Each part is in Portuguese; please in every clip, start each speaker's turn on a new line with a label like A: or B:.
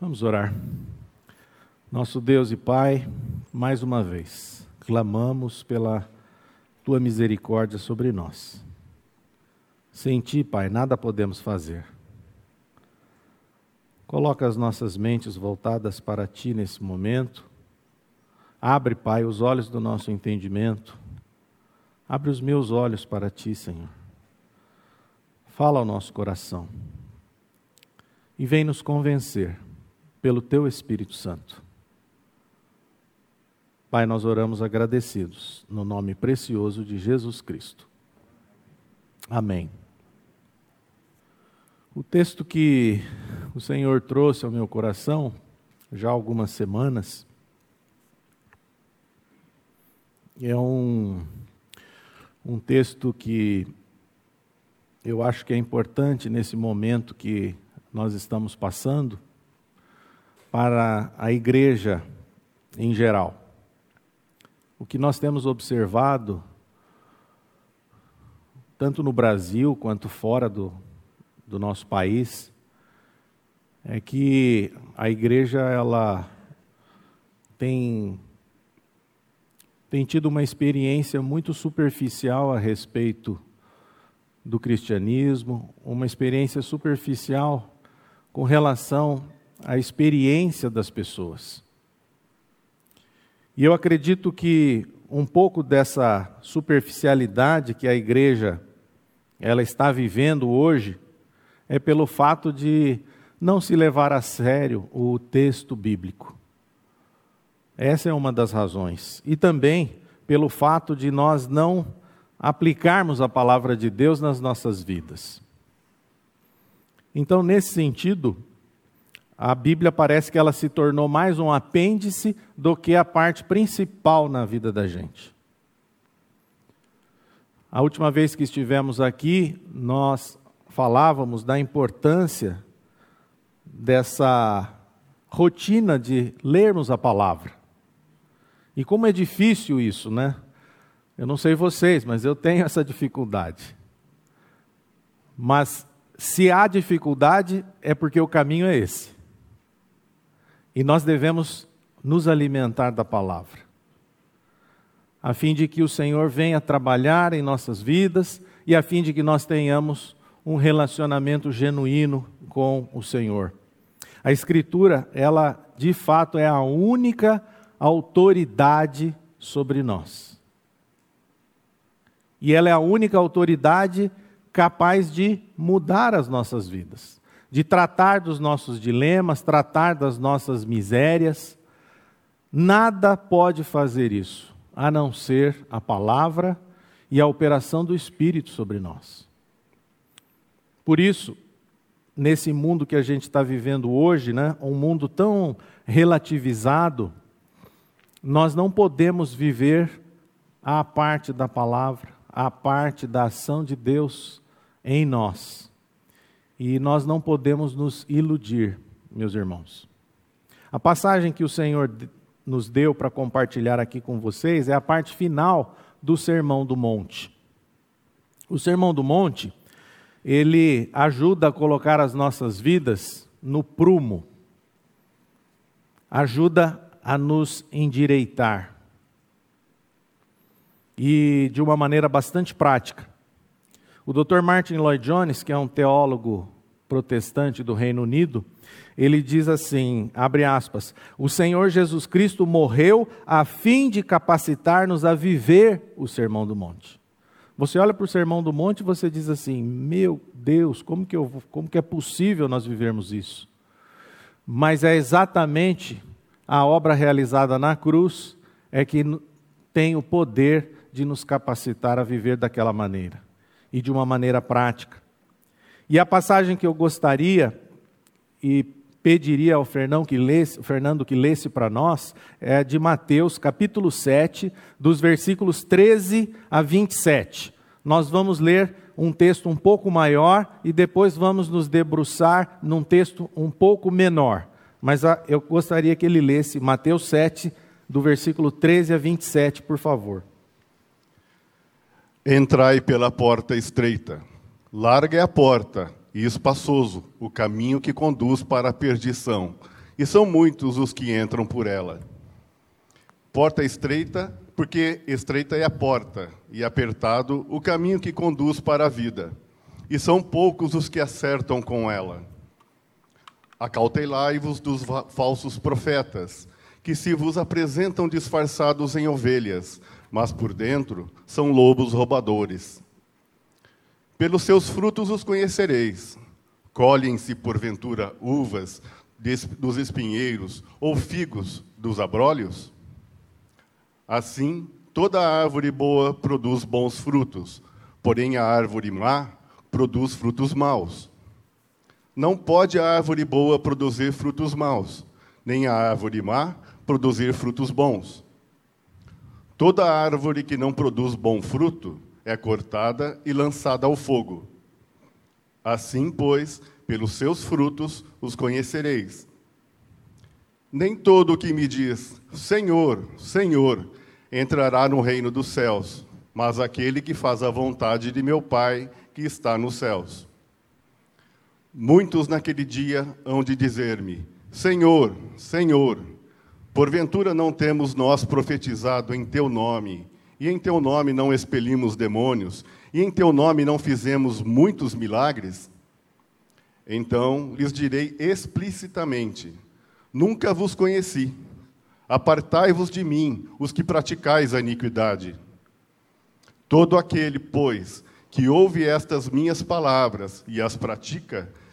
A: Vamos orar. Nosso Deus e Pai, mais uma vez, clamamos pela tua misericórdia sobre nós. Sem ti, Pai, nada podemos fazer. Coloca as nossas mentes voltadas para ti nesse momento. Abre, Pai, os olhos do nosso entendimento. Abre os meus olhos para ti, Senhor. Fala ao nosso coração. E vem nos convencer pelo teu Espírito Santo. Pai, nós oramos agradecidos, no nome precioso de Jesus Cristo. Amém. O texto que o Senhor trouxe ao meu coração, já há algumas semanas, é um, um texto que eu acho que é importante nesse momento que nós estamos passando para a igreja em geral. O que nós temos observado, tanto no Brasil quanto fora do, do nosso país, é que a igreja ela tem tem tido uma experiência muito superficial a respeito do cristianismo, uma experiência superficial com relação a experiência das pessoas. E eu acredito que um pouco dessa superficialidade que a igreja ela está vivendo hoje é pelo fato de não se levar a sério o texto bíblico. Essa é uma das razões. E também pelo fato de nós não aplicarmos a palavra de Deus nas nossas vidas. Então, nesse sentido, a Bíblia parece que ela se tornou mais um apêndice do que a parte principal na vida da gente. A última vez que estivemos aqui, nós falávamos da importância dessa rotina de lermos a palavra. E como é difícil isso, né? Eu não sei vocês, mas eu tenho essa dificuldade. Mas se há dificuldade, é porque o caminho é esse. E nós devemos nos alimentar da palavra, a fim de que o Senhor venha trabalhar em nossas vidas e a fim de que nós tenhamos um relacionamento genuíno com o Senhor. A Escritura, ela de fato é a única autoridade sobre nós. E ela é a única autoridade capaz de mudar as nossas vidas de tratar dos nossos dilemas, tratar das nossas misérias. Nada pode fazer isso, a não ser a palavra e a operação do Espírito sobre nós. Por isso, nesse mundo que a gente está vivendo hoje, né, um mundo tão relativizado, nós não podemos viver a parte da palavra, a parte da ação de Deus em nós. E nós não podemos nos iludir, meus irmãos. A passagem que o Senhor nos deu para compartilhar aqui com vocês é a parte final do Sermão do Monte. O Sermão do Monte, ele ajuda a colocar as nossas vidas no prumo, ajuda a nos endireitar. E de uma maneira bastante prática. O Dr. Martin Lloyd Jones, que é um teólogo protestante do Reino Unido, ele diz assim, abre aspas, o Senhor Jesus Cristo morreu a fim de capacitar-nos a viver o Sermão do Monte. Você olha para o Sermão do Monte e você diz assim, meu Deus, como que, eu, como que é possível nós vivermos isso? Mas é exatamente a obra realizada na cruz é que tem o poder de nos capacitar a viver daquela maneira e de uma maneira prática. E a passagem que eu gostaria e pediria ao Fernando que lesse, Fernando que lesse para nós é de Mateus, capítulo 7, dos versículos 13 a 27. Nós vamos ler um texto um pouco maior e depois vamos nos debruçar num texto um pouco menor. Mas eu gostaria que ele lesse Mateus 7, do versículo 13 a 27, por favor.
B: Entrai pela porta estreita. Larga é a porta e espaçoso o caminho que conduz para a perdição, e são muitos os que entram por ela. Porta estreita, porque estreita é a porta, e apertado o caminho que conduz para a vida, e são poucos os que acertam com ela. Acautelai-vos dos falsos profetas, que se vos apresentam disfarçados em ovelhas, mas por dentro são lobos roubadores. Pelos seus frutos os conhecereis. Colhem-se, porventura, uvas dos espinheiros ou figos dos abrolhos? Assim, toda árvore boa produz bons frutos, porém a árvore má produz frutos maus. Não pode a árvore boa produzir frutos maus, nem a árvore má produzir frutos bons. Toda árvore que não produz bom fruto é cortada e lançada ao fogo. Assim, pois, pelos seus frutos os conhecereis. Nem todo o que me diz, Senhor, Senhor, entrará no reino dos céus, mas aquele que faz a vontade de meu Pai que está nos céus. Muitos naquele dia hão de dizer-me: Senhor, Senhor, Porventura não temos nós profetizado em teu nome, e em teu nome não expelimos demônios, e em teu nome não fizemos muitos milagres? Então lhes direi explicitamente: Nunca vos conheci. Apartai-vos de mim, os que praticais a iniquidade. Todo aquele, pois, que ouve estas minhas palavras e as pratica,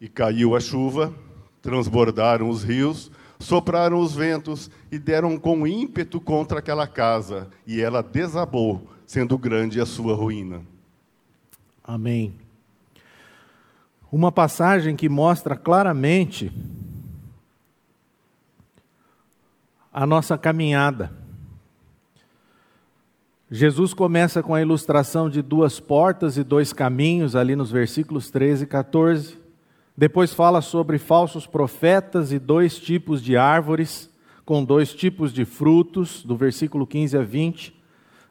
B: E caiu a chuva, transbordaram os rios, sopraram os ventos e deram com ímpeto contra aquela casa, e ela desabou, sendo grande a sua ruína.
A: Amém. Uma passagem que mostra claramente a nossa caminhada. Jesus começa com a ilustração de duas portas e dois caminhos, ali nos versículos 13 e 14. Depois fala sobre falsos profetas e dois tipos de árvores, com dois tipos de frutos, do versículo 15 a 20.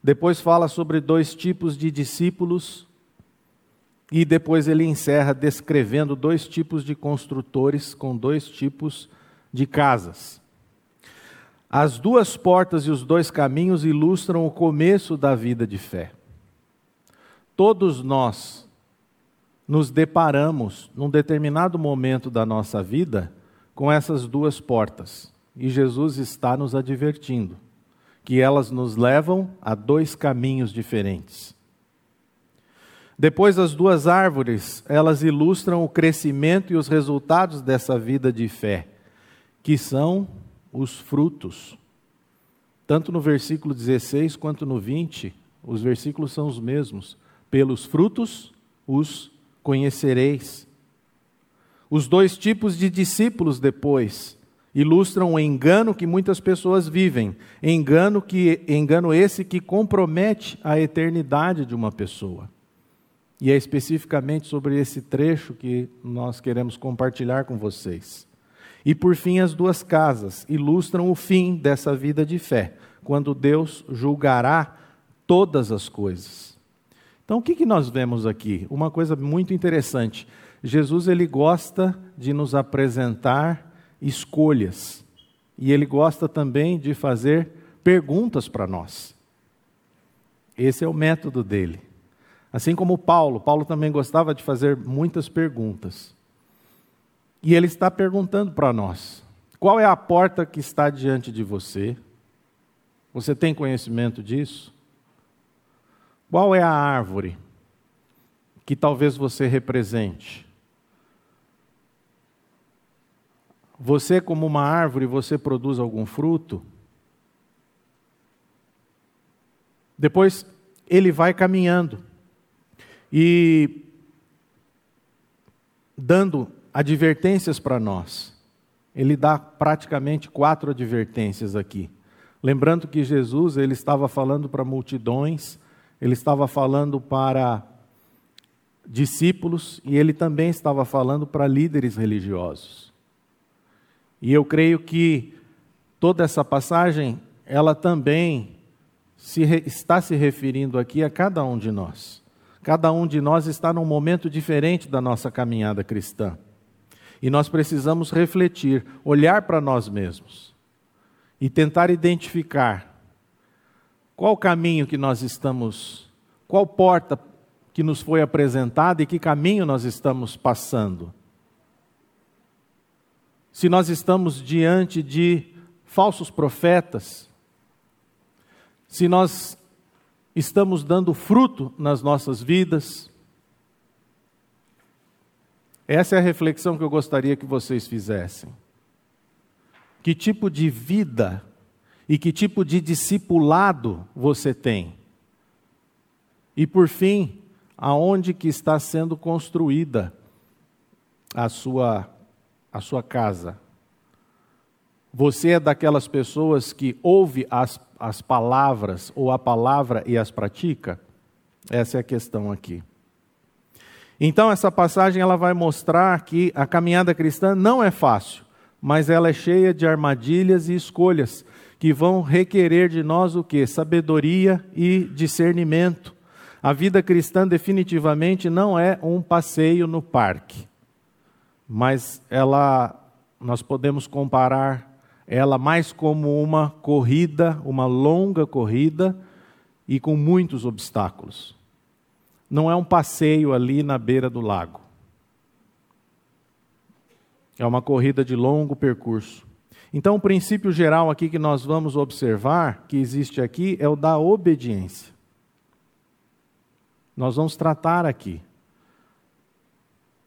A: Depois fala sobre dois tipos de discípulos. E depois ele encerra descrevendo dois tipos de construtores com dois tipos de casas. As duas portas e os dois caminhos ilustram o começo da vida de fé. Todos nós nos deparamos, num determinado momento da nossa vida, com essas duas portas. E Jesus está nos advertindo que elas nos levam a dois caminhos diferentes. Depois, as duas árvores, elas ilustram o crescimento e os resultados dessa vida de fé, que são os frutos. Tanto no versículo 16 quanto no 20, os versículos são os mesmos. Pelos frutos os conhecereis. Os dois tipos de discípulos depois ilustram o engano que muitas pessoas vivem, engano que engano esse que compromete a eternidade de uma pessoa. E é especificamente sobre esse trecho que nós queremos compartilhar com vocês. E por fim, as duas casas ilustram o fim dessa vida de fé, quando Deus julgará todas as coisas. Então, o que, que nós vemos aqui? Uma coisa muito interessante. Jesus ele gosta de nos apresentar escolhas e ele gosta também de fazer perguntas para nós. Esse é o método dele. Assim como Paulo, Paulo também gostava de fazer muitas perguntas. E ele está perguntando para nós: qual é a porta que está diante de você? Você tem conhecimento disso? Qual é a árvore que talvez você represente? Você, como uma árvore, você produz algum fruto? Depois ele vai caminhando e dando advertências para nós. ele dá praticamente quatro advertências aqui. Lembrando que Jesus ele estava falando para multidões, ele estava falando para discípulos e ele também estava falando para líderes religiosos. E eu creio que toda essa passagem, ela também se está se referindo aqui a cada um de nós. Cada um de nós está num momento diferente da nossa caminhada cristã. E nós precisamos refletir, olhar para nós mesmos e tentar identificar qual caminho que nós estamos, qual porta que nos foi apresentada e que caminho nós estamos passando. Se nós estamos diante de falsos profetas, se nós estamos dando fruto nas nossas vidas, essa é a reflexão que eu gostaria que vocês fizessem. Que tipo de vida e que tipo de discipulado você tem? E por fim, aonde que está sendo construída a sua a sua casa? Você é daquelas pessoas que ouve as, as palavras ou a palavra e as pratica? Essa é a questão aqui. Então essa passagem ela vai mostrar que a caminhada cristã não é fácil, mas ela é cheia de armadilhas e escolhas que vão requerer de nós o que? Sabedoria e discernimento. A vida cristã definitivamente não é um passeio no parque, mas ela nós podemos comparar ela mais como uma corrida, uma longa corrida e com muitos obstáculos não é um passeio ali na beira do lago. É uma corrida de longo percurso. Então, o princípio geral aqui que nós vamos observar, que existe aqui, é o da obediência. Nós vamos tratar aqui.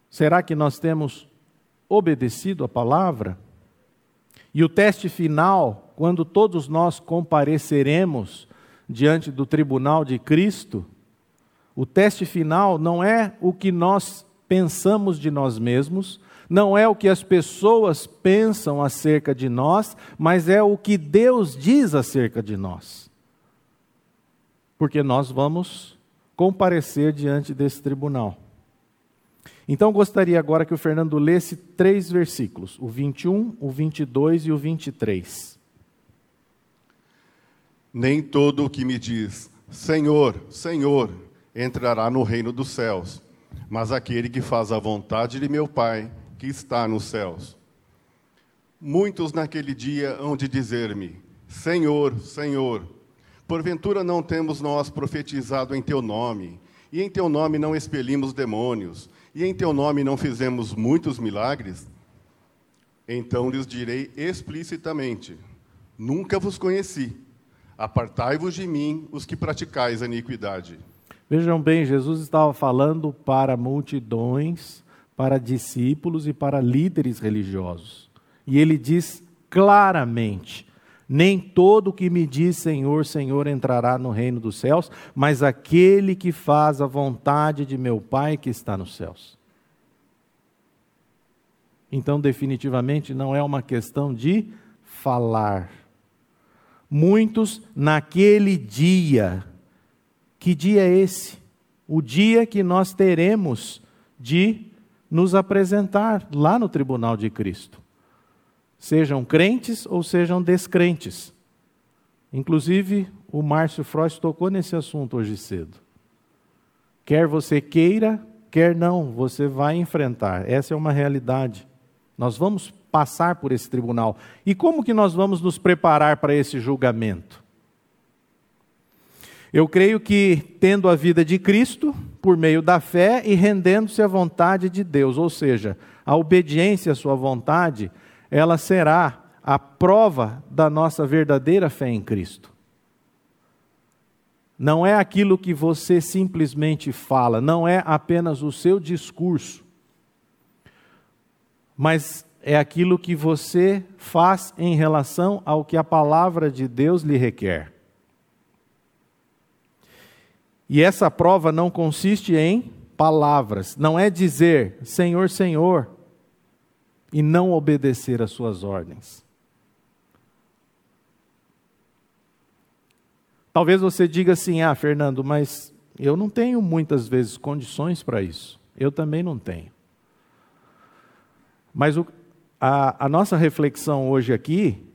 A: Será que nós temos obedecido a palavra? E o teste final, quando todos nós compareceremos diante do tribunal de Cristo, o teste final não é o que nós pensamos de nós mesmos, não é o que as pessoas pensam acerca de nós, mas é o que Deus diz acerca de nós. Porque nós vamos comparecer diante desse tribunal. Então gostaria agora que o Fernando lesse três versículos, o 21, o 22 e o 23.
B: Nem todo o que me diz, Senhor, Senhor, entrará no reino dos céus, mas aquele que faz a vontade de meu Pai, que está nos céus. Muitos naquele dia hão de dizer-me: Senhor, Senhor, porventura não temos nós profetizado em teu nome, e em teu nome não expelimos demônios, e em teu nome não fizemos muitos milagres? Então lhes direi explicitamente: Nunca vos conheci. Apartai-vos de mim, os que praticais a iniquidade.
A: Vejam bem, Jesus estava falando para multidões, para discípulos e para líderes religiosos. E ele diz claramente: Nem todo que me diz Senhor, Senhor entrará no reino dos céus, mas aquele que faz a vontade de meu Pai que está nos céus. Então, definitivamente, não é uma questão de falar. Muitos naquele dia que dia é esse? O dia que nós teremos de nos apresentar lá no tribunal de Cristo. Sejam crentes ou sejam descrentes. Inclusive, o Márcio Freud tocou nesse assunto hoje cedo. Quer você queira, quer não, você vai enfrentar. Essa é uma realidade. Nós vamos passar por esse tribunal. E como que nós vamos nos preparar para esse julgamento? Eu creio que tendo a vida de Cristo por meio da fé e rendendo-se à vontade de Deus, ou seja, a obediência à sua vontade, ela será a prova da nossa verdadeira fé em Cristo. Não é aquilo que você simplesmente fala, não é apenas o seu discurso, mas é aquilo que você faz em relação ao que a palavra de Deus lhe requer. E essa prova não consiste em palavras, não é dizer Senhor, Senhor. e não obedecer às suas ordens. Talvez você diga assim: ah, Fernando, mas eu não tenho muitas vezes condições para isso. Eu também não tenho. Mas o, a, a nossa reflexão hoje aqui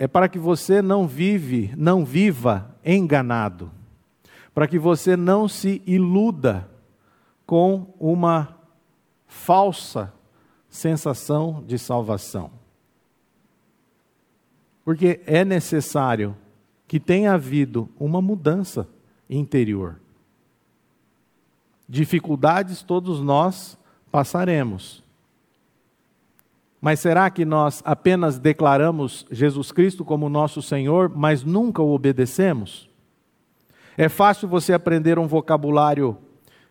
A: é para que você não vive, não viva enganado, para que você não se iluda com uma falsa sensação de salvação. Porque é necessário que tenha havido uma mudança interior. Dificuldades todos nós passaremos. Mas será que nós apenas declaramos Jesus Cristo como nosso Senhor, mas nunca o obedecemos? É fácil você aprender um vocabulário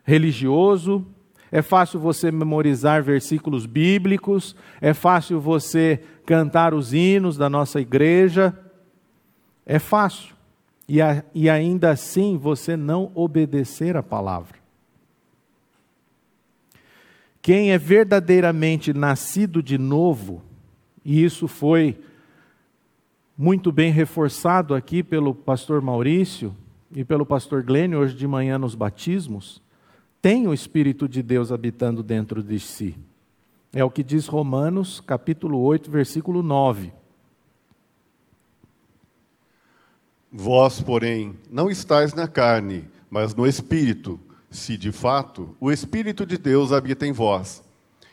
A: religioso, é fácil você memorizar versículos bíblicos, é fácil você cantar os hinos da nossa igreja, é fácil. E, a, e ainda assim você não obedecer a palavra. Quem é verdadeiramente nascido de novo, e isso foi muito bem reforçado aqui pelo pastor Maurício e pelo pastor Glênio hoje de manhã nos batismos, tem o Espírito de Deus habitando dentro de si. É o que diz Romanos, capítulo 8, versículo 9.
B: Vós, porém, não estáis na carne, mas no Espírito, se de fato o Espírito de Deus habita em vós.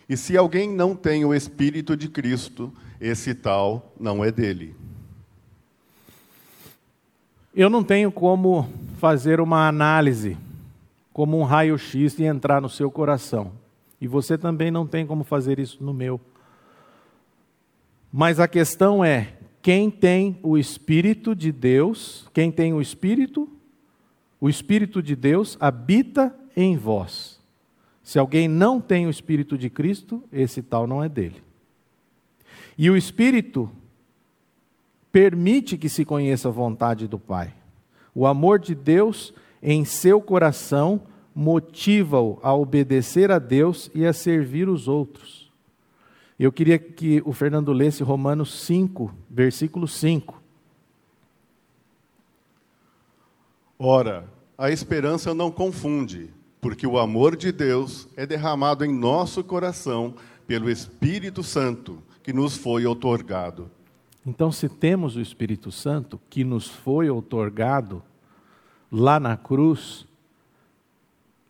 B: E se alguém não tem o Espírito de Cristo, esse tal não é dele.
A: Eu não tenho como fazer uma análise, como um raio-x e entrar no seu coração. E você também não tem como fazer isso no meu. Mas a questão é: quem tem o Espírito de Deus, quem tem o Espírito, o Espírito de Deus habita em vós. Se alguém não tem o Espírito de Cristo, esse tal não é dele. E o Espírito permite que se conheça a vontade do Pai. O amor de Deus em seu coração motiva-o a obedecer a Deus e a servir os outros. Eu queria que o Fernando lesse Romanos 5, versículo 5.
B: Ora, a esperança não confunde, porque o amor de Deus é derramado em nosso coração pelo Espírito Santo que nos foi outorgado.
A: Então, se temos o Espírito Santo que nos foi outorgado lá na cruz,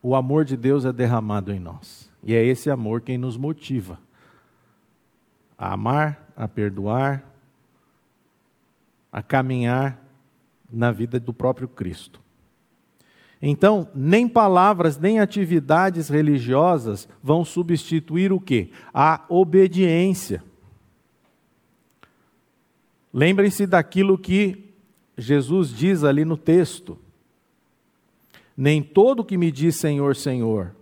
A: o amor de Deus é derramado em nós. E é esse amor quem nos motiva a amar, a perdoar, a caminhar na vida do próprio Cristo. Então, nem palavras, nem atividades religiosas vão substituir o quê? A obediência. Lembrem-se daquilo que Jesus diz ali no texto. Nem todo que me diz Senhor, Senhor,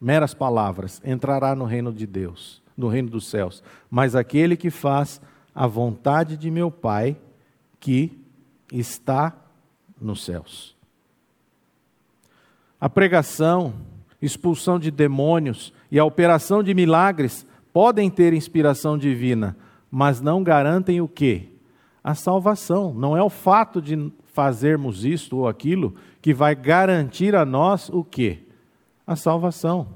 A: meras palavras, entrará no reino de Deus no reino dos céus, mas aquele que faz a vontade de meu Pai que está nos céus. A pregação, expulsão de demônios e a operação de milagres podem ter inspiração divina, mas não garantem o quê? A salvação. Não é o fato de fazermos isto ou aquilo que vai garantir a nós o quê? A salvação.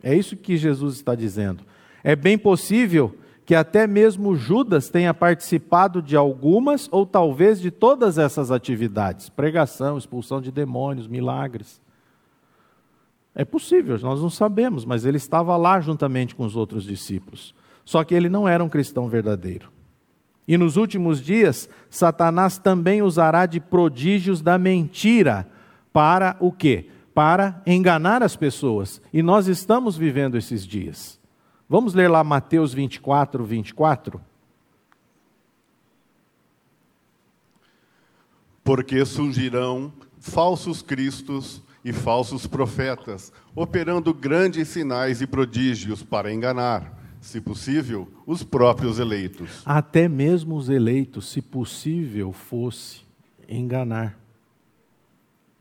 A: É isso que Jesus está dizendo. É bem possível que até mesmo Judas tenha participado de algumas ou talvez de todas essas atividades pregação, expulsão de demônios, milagres. É possível, nós não sabemos, mas ele estava lá juntamente com os outros discípulos. Só que ele não era um cristão verdadeiro. E nos últimos dias, Satanás também usará de prodígios da mentira para o quê? Para enganar as pessoas. E nós estamos vivendo esses dias. Vamos ler lá Mateus 24, 24?
B: Porque surgirão falsos cristos e falsos profetas, operando grandes sinais e prodígios para enganar, se possível, os próprios eleitos.
A: Até mesmo os eleitos, se possível fosse, enganar.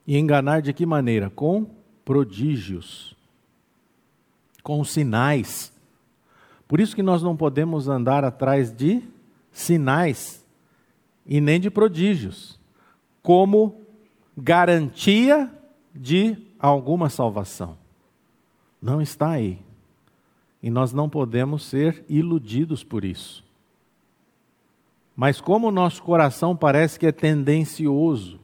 A: E enganar de que maneira? Com prodígios, com sinais Por isso que nós não podemos andar atrás de sinais e nem de prodígios, como garantia de alguma salvação. Não está aí. E nós não podemos ser iludidos por isso. Mas como o nosso coração parece que é tendencioso,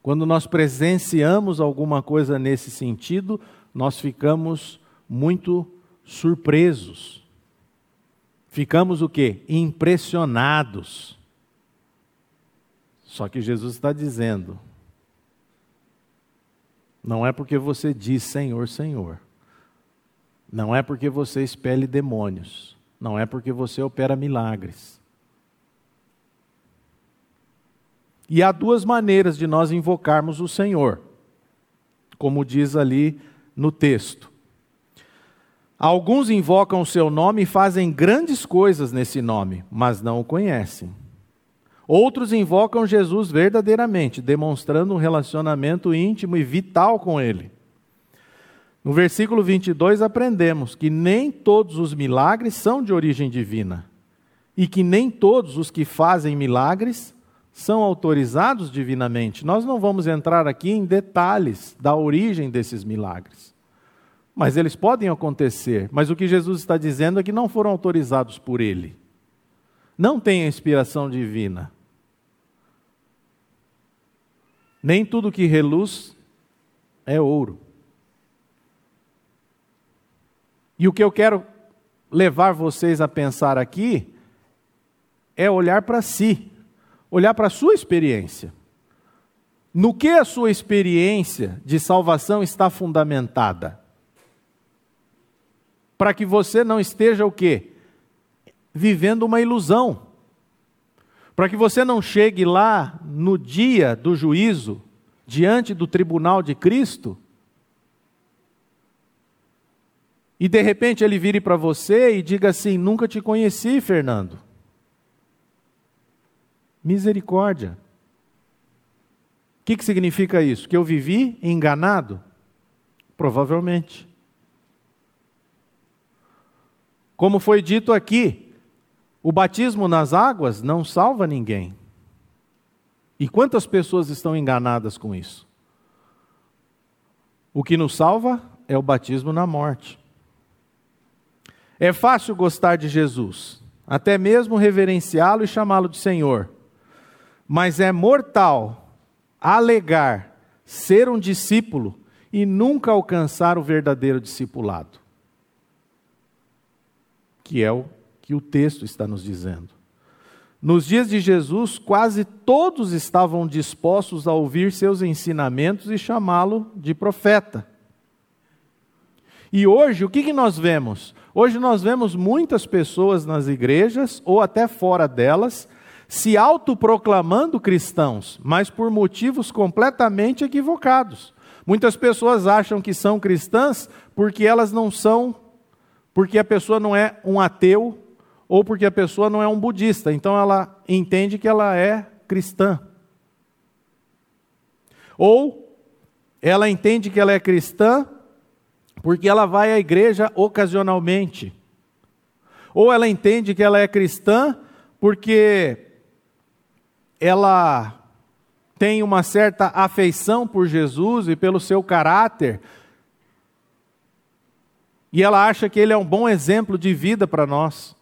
A: quando nós presenciamos alguma coisa nesse sentido, nós ficamos muito surpresos. Ficamos o quê? Impressionados. Só que Jesus está dizendo: não é porque você diz Senhor, Senhor. Não é porque você expele demônios. Não é porque você opera milagres. E há duas maneiras de nós invocarmos o Senhor, como diz ali no texto. Alguns invocam o seu nome e fazem grandes coisas nesse nome, mas não o conhecem. Outros invocam Jesus verdadeiramente, demonstrando um relacionamento íntimo e vital com Ele. No versículo 22, aprendemos que nem todos os milagres são de origem divina e que nem todos os que fazem milagres são autorizados divinamente. Nós não vamos entrar aqui em detalhes da origem desses milagres. Mas eles podem acontecer. Mas o que Jesus está dizendo é que não foram autorizados por Ele não tem a inspiração divina. Nem tudo que reluz é ouro. E o que eu quero levar vocês a pensar aqui é olhar para si, olhar para a sua experiência. No que a sua experiência de salvação está fundamentada? Para que você não esteja o quê? vivendo uma ilusão. Para que você não chegue lá no dia do juízo, diante do tribunal de Cristo, e de repente ele vire para você e diga assim: Nunca te conheci, Fernando. Misericórdia. O que, que significa isso? Que eu vivi enganado? Provavelmente. Como foi dito aqui, o batismo nas águas não salva ninguém. E quantas pessoas estão enganadas com isso? O que nos salva é o batismo na morte. É fácil gostar de Jesus, até mesmo reverenciá-lo e chamá-lo de Senhor. Mas é mortal alegar ser um discípulo e nunca alcançar o verdadeiro discipulado, que é o que o texto está nos dizendo. Nos dias de Jesus, quase todos estavam dispostos a ouvir seus ensinamentos e chamá-lo de profeta. E hoje, o que, nós vemos? Hoje nós vemos muitas pessoas nas igrejas, ou até fora delas, se autoproclamando cristãos, mas por motivos completamente equivocados. Muitas pessoas acham que são cristãs porque elas não são, porque a pessoa não é um ateu ou porque a pessoa não é um budista, então ela entende que ela é cristã. Ou ela entende que ela é cristã porque ela vai à igreja ocasionalmente. Ou ela entende que ela é cristã porque ela tem uma certa afeição por Jesus e pelo seu caráter. E ela acha que ele é um bom exemplo de vida para nós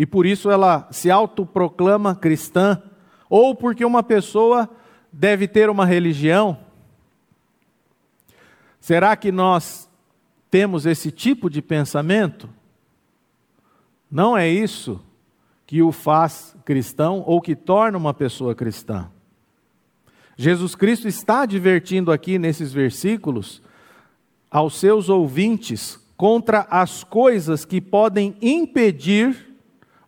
A: e por isso ela se autoproclama cristã, ou porque uma pessoa deve ter uma religião. Será que nós temos esse tipo de pensamento? Não é isso que o faz cristão ou que torna uma pessoa cristã. Jesus Cristo está advertindo aqui nesses versículos aos seus ouvintes contra as coisas que podem impedir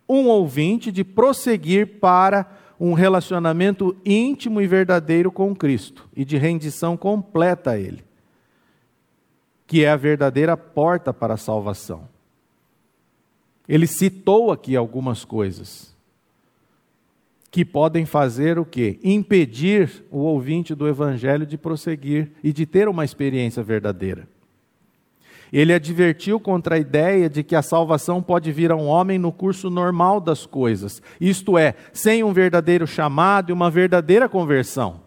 A: um ouvinte de prosseguir para um relacionamento íntimo e verdadeiro com Cristo e de rendição completa a Ele, que é a verdadeira porta para a salvação. Ele citou aqui algumas coisas que podem fazer o quê? Impedir o ouvinte do evangelho de prosseguir e de ter uma experiência verdadeira. Ele advertiu contra a ideia de que a salvação pode vir a um homem no curso normal das coisas, isto é, sem um verdadeiro chamado e uma verdadeira conversão.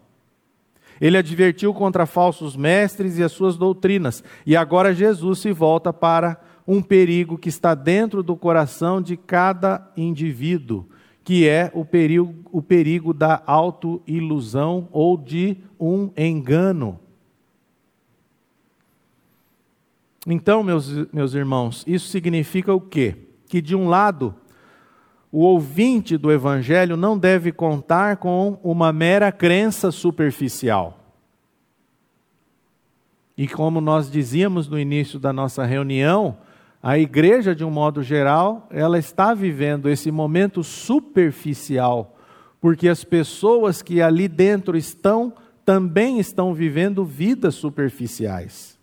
A: Ele advertiu contra falsos mestres e as suas doutrinas, e agora Jesus se volta para um perigo que está dentro do coração de cada indivíduo, que é o perigo, o perigo da autoilusão ou de um engano. Então, meus, meus irmãos, isso significa o quê? Que de um lado, o ouvinte do Evangelho não deve contar com uma mera crença superficial. E como nós dizíamos no início da nossa reunião, a igreja, de um modo geral, ela está vivendo esse momento superficial, porque as pessoas que ali dentro estão também estão vivendo vidas superficiais.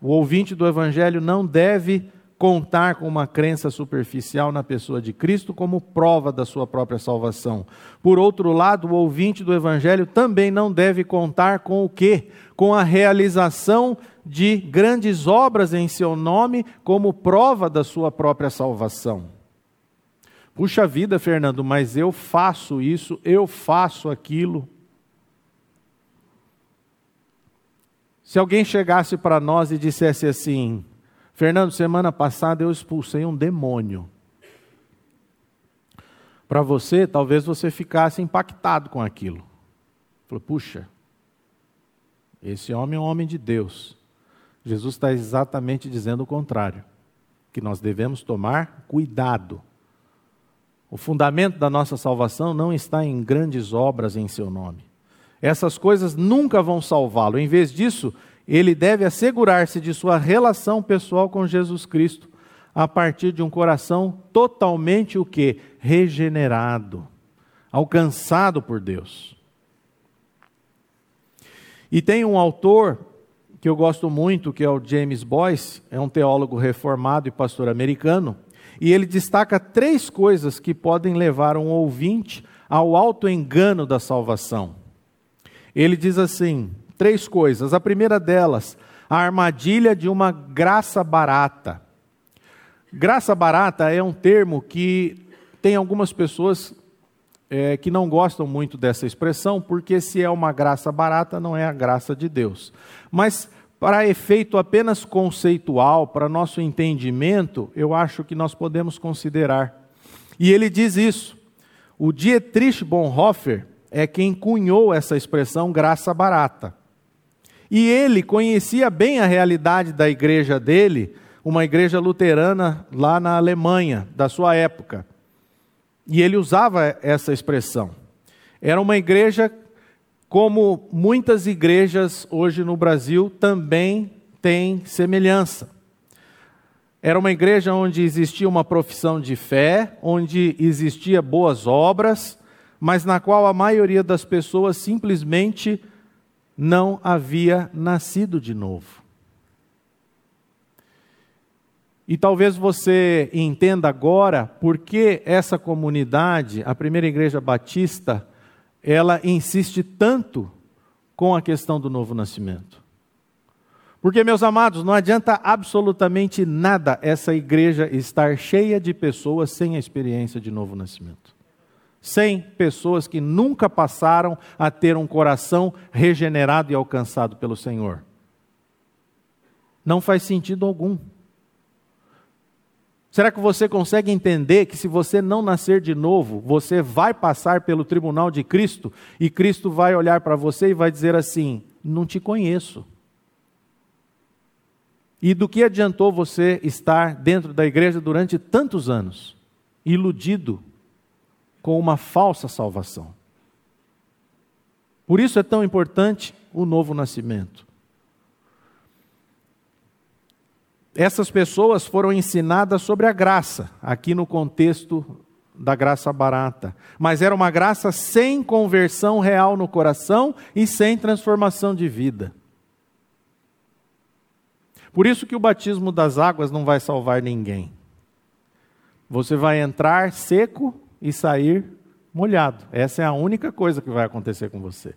A: O ouvinte do Evangelho não deve contar com uma crença superficial na pessoa de Cristo como prova da sua própria salvação. Por outro lado, o ouvinte do Evangelho também não deve contar com o quê? Com a realização de grandes obras em seu nome como prova da sua própria salvação. Puxa vida, Fernando, mas eu faço isso, eu faço aquilo. Se alguém chegasse para nós e dissesse assim: Fernando, semana passada eu expulsei um demônio. Para você, talvez você ficasse impactado com aquilo. Falou, puxa, esse homem é um homem de Deus. Jesus está exatamente dizendo o contrário, que nós devemos tomar cuidado. O fundamento da nossa salvação não está em grandes obras em seu nome. Essas coisas nunca vão salvá-lo. Em vez disso, ele deve assegurar-se de sua relação pessoal com Jesus Cristo a partir de um coração totalmente o que? Regenerado, alcançado por Deus. E tem um autor que eu gosto muito, que é o James Boyce, é um teólogo reformado e pastor americano, e ele destaca três coisas que podem levar um ouvinte ao alto engano da salvação. Ele diz assim: três coisas. A primeira delas, a armadilha de uma graça barata. Graça barata é um termo que tem algumas pessoas é, que não gostam muito dessa expressão, porque se é uma graça barata, não é a graça de Deus. Mas, para efeito apenas conceitual, para nosso entendimento, eu acho que nós podemos considerar. E ele diz isso. O Dietrich Bonhoeffer, é quem cunhou essa expressão graça barata. E ele conhecia bem a realidade da igreja dele, uma igreja luterana lá na Alemanha, da sua época. E ele usava essa expressão. Era uma igreja como muitas igrejas hoje no Brasil também têm semelhança. Era uma igreja onde existia uma profissão de fé, onde existia boas obras, mas na qual a maioria das pessoas simplesmente não havia nascido de novo. E talvez você entenda agora por que essa comunidade, a primeira igreja batista, ela insiste tanto com a questão do novo nascimento. Porque, meus amados, não adianta absolutamente nada essa igreja estar cheia de pessoas sem a experiência de novo nascimento. 100 pessoas que nunca passaram a ter um coração regenerado e alcançado pelo Senhor. Não faz sentido algum. Será que você consegue entender que se você não nascer de novo, você vai passar pelo tribunal de Cristo e Cristo vai olhar para você e vai dizer assim: Não te conheço. E do que adiantou você estar dentro da igreja durante tantos anos, iludido com uma falsa salvação. Por isso é tão importante o novo nascimento. Essas pessoas foram ensinadas sobre a graça, aqui no contexto da graça barata, mas era uma graça sem conversão real no coração e sem transformação de vida. Por isso que o batismo das águas não vai salvar ninguém. Você vai entrar seco e sair molhado. Essa é a única coisa que vai acontecer com você.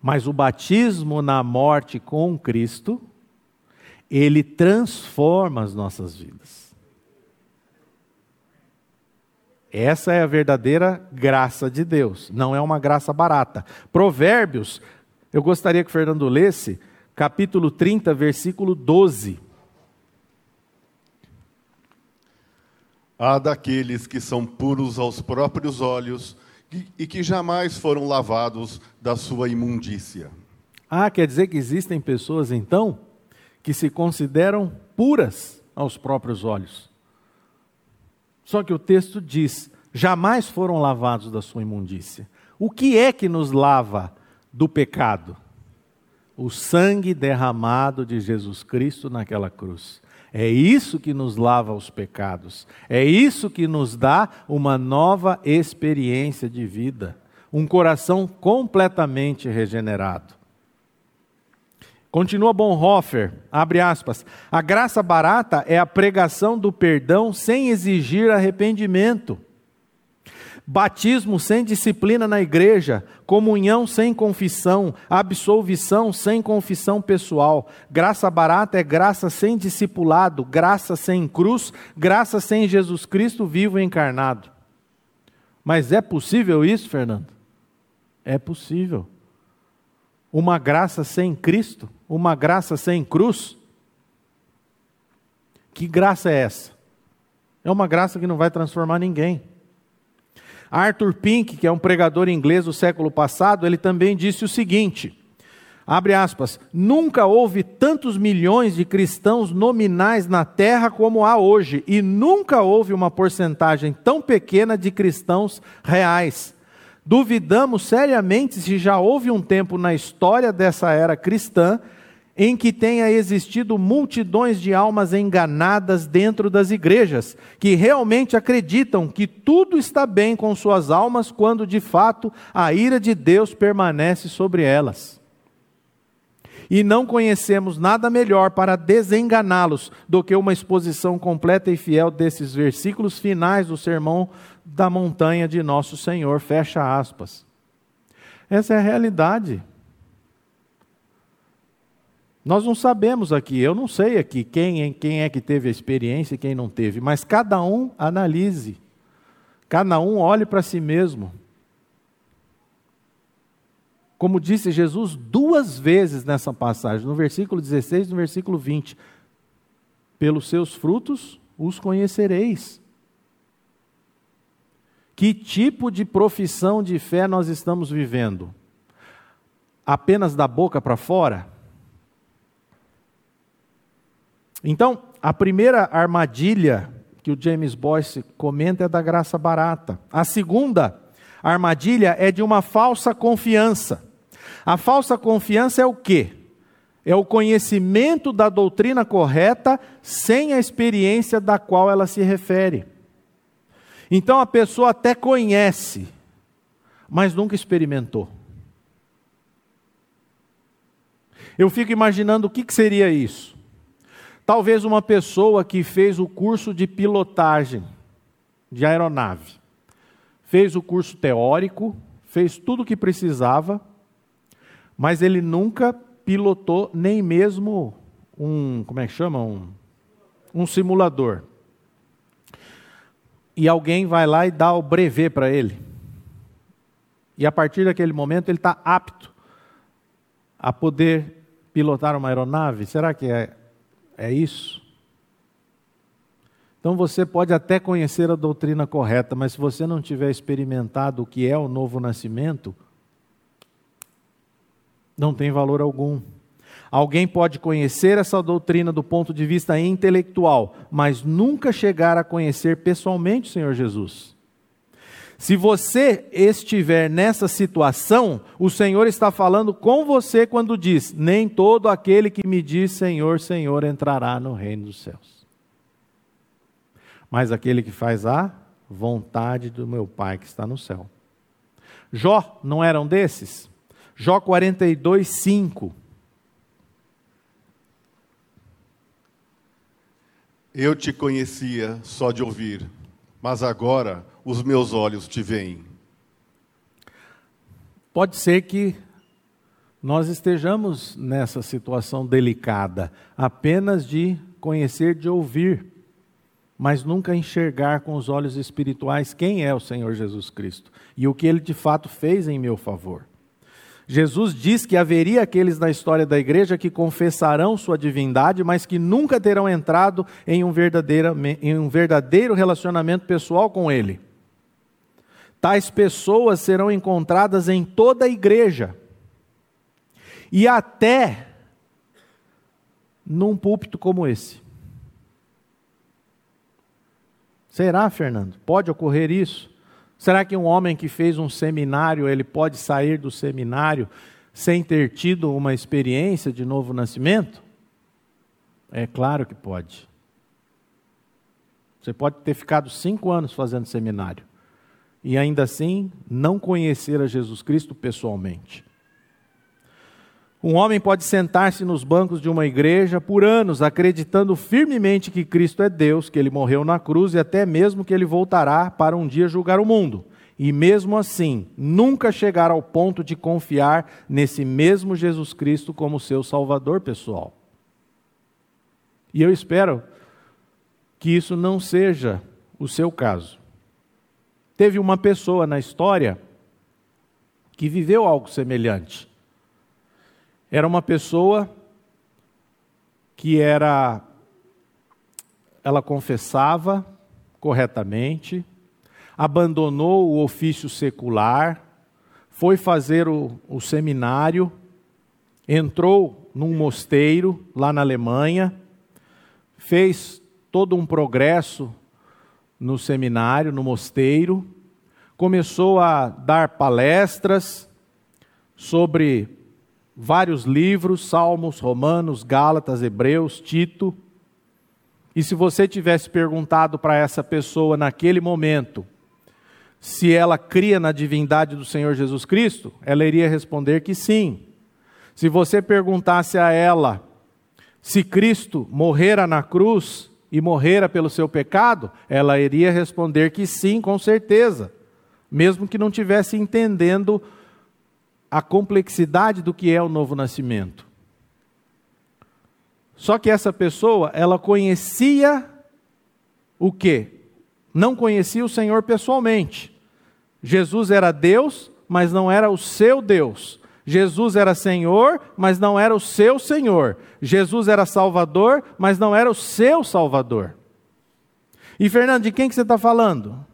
A: Mas o batismo na morte com Cristo, ele transforma as nossas vidas. Essa é a verdadeira graça de Deus, não é uma graça barata. Provérbios, eu gostaria que Fernando lesse, capítulo 30, versículo 12.
B: Há daqueles que são puros aos próprios olhos e que jamais foram lavados da sua imundícia.
A: Ah, quer dizer que existem pessoas então que se consideram puras aos próprios olhos. Só que o texto diz: jamais foram lavados da sua imundícia. O que é que nos lava do pecado? O sangue derramado de Jesus Cristo naquela cruz. É isso que nos lava os pecados. É isso que nos dá uma nova experiência de vida, um coração completamente regenerado. Continua Bonhoeffer, abre aspas. A graça barata é a pregação do perdão sem exigir arrependimento batismo sem disciplina na igreja, comunhão sem confissão, absolvição sem confissão pessoal. Graça barata é graça sem discipulado, graça sem cruz, graça sem Jesus Cristo vivo e encarnado. Mas é possível isso, Fernando? É possível. Uma graça sem Cristo, uma graça sem cruz. Que graça é essa? É uma graça que não vai transformar ninguém. Arthur Pink, que é um pregador inglês do século passado, ele também disse o seguinte: abre aspas, nunca houve tantos milhões de cristãos nominais na terra como há hoje, e nunca houve uma porcentagem tão pequena de cristãos reais. Duvidamos seriamente se já houve um tempo na história dessa era cristã em que tenha existido multidões de almas enganadas dentro das igrejas, que realmente acreditam que tudo está bem com suas almas, quando de fato a ira de Deus permanece sobre elas. E não conhecemos nada melhor para desenganá-los do que uma exposição completa e fiel desses versículos finais do sermão da montanha de nosso Senhor. Fecha aspas. Essa é a realidade. Nós não sabemos aqui, eu não sei aqui quem, quem é que teve a experiência e quem não teve, mas cada um analise, cada um olhe para si mesmo. Como disse Jesus duas vezes nessa passagem, no versículo 16 e no versículo 20: Pelos seus frutos os conhecereis. Que tipo de profissão de fé nós estamos vivendo? Apenas da boca para fora? Então, a primeira armadilha que o James Boyce comenta é da graça barata. A segunda armadilha é de uma falsa confiança. A falsa confiança é o quê? É o conhecimento da doutrina correta sem a experiência da qual ela se refere. Então a pessoa até conhece, mas nunca experimentou. Eu fico imaginando o que, que seria isso. Talvez uma pessoa que fez o curso de pilotagem de aeronave, fez o curso teórico, fez tudo o que precisava, mas ele nunca pilotou nem mesmo um, como é que chama? Um, um simulador. E alguém vai lá e dá o brevet para ele. E a partir daquele momento ele está apto a poder pilotar uma aeronave? Será que é é isso? Então você pode até conhecer a doutrina correta, mas se você não tiver experimentado o que é o novo nascimento, não tem valor algum. Alguém pode conhecer essa doutrina do ponto de vista intelectual, mas nunca chegar a conhecer pessoalmente o Senhor Jesus. Se você estiver nessa situação, o Senhor está falando com você quando diz: Nem todo aquele que me diz Senhor, Senhor entrará no reino dos céus. Mas aquele que faz a vontade do meu Pai que está no céu. Jó não era um desses? Jó 42, 5.
B: Eu te conhecia só de ouvir, mas agora os meus olhos te veem.
A: Pode ser que nós estejamos nessa situação delicada, apenas de conhecer, de ouvir, mas nunca enxergar com os olhos espirituais quem é o Senhor Jesus Cristo e o que ele de fato fez em meu favor. Jesus diz que haveria aqueles na história da igreja que confessarão sua divindade, mas que nunca terão entrado em um verdadeiro, em um verdadeiro relacionamento pessoal com Ele. Tais pessoas serão encontradas em toda a igreja e até num púlpito como esse. Será, Fernando? Pode ocorrer isso? Será que um homem que fez um seminário, ele pode sair do seminário sem ter tido uma experiência de novo nascimento? É claro que pode. Você pode ter ficado cinco anos fazendo seminário e ainda assim não conhecer a Jesus Cristo pessoalmente. Um homem pode sentar-se nos bancos de uma igreja por anos, acreditando firmemente que Cristo é Deus, que ele morreu na cruz e até mesmo que ele voltará para um dia julgar o mundo. E mesmo assim, nunca chegar ao ponto de confiar nesse mesmo Jesus Cristo como seu Salvador pessoal. E eu espero que isso não seja o seu caso. Teve uma pessoa na história que viveu algo semelhante. Era uma pessoa que era ela confessava corretamente, abandonou o ofício secular, foi fazer o, o seminário, entrou num mosteiro lá na Alemanha, fez todo um progresso no seminário, no mosteiro, começou a dar palestras sobre vários livros, Salmos, Romanos, Gálatas, Hebreus, Tito. E se você tivesse perguntado para essa pessoa naquele momento se ela cria na divindade do Senhor Jesus Cristo, ela iria responder que sim. Se você perguntasse a ela se Cristo morrera na cruz e morrera pelo seu pecado, ela iria responder que sim, com certeza, mesmo que não tivesse entendendo a complexidade do que é o novo nascimento. Só que essa pessoa, ela conhecia o quê? Não conhecia o Senhor pessoalmente. Jesus era Deus, mas não era o seu Deus. Jesus era Senhor, mas não era o seu Senhor. Jesus era Salvador, mas não era o seu Salvador. E Fernando, de quem que você está falando?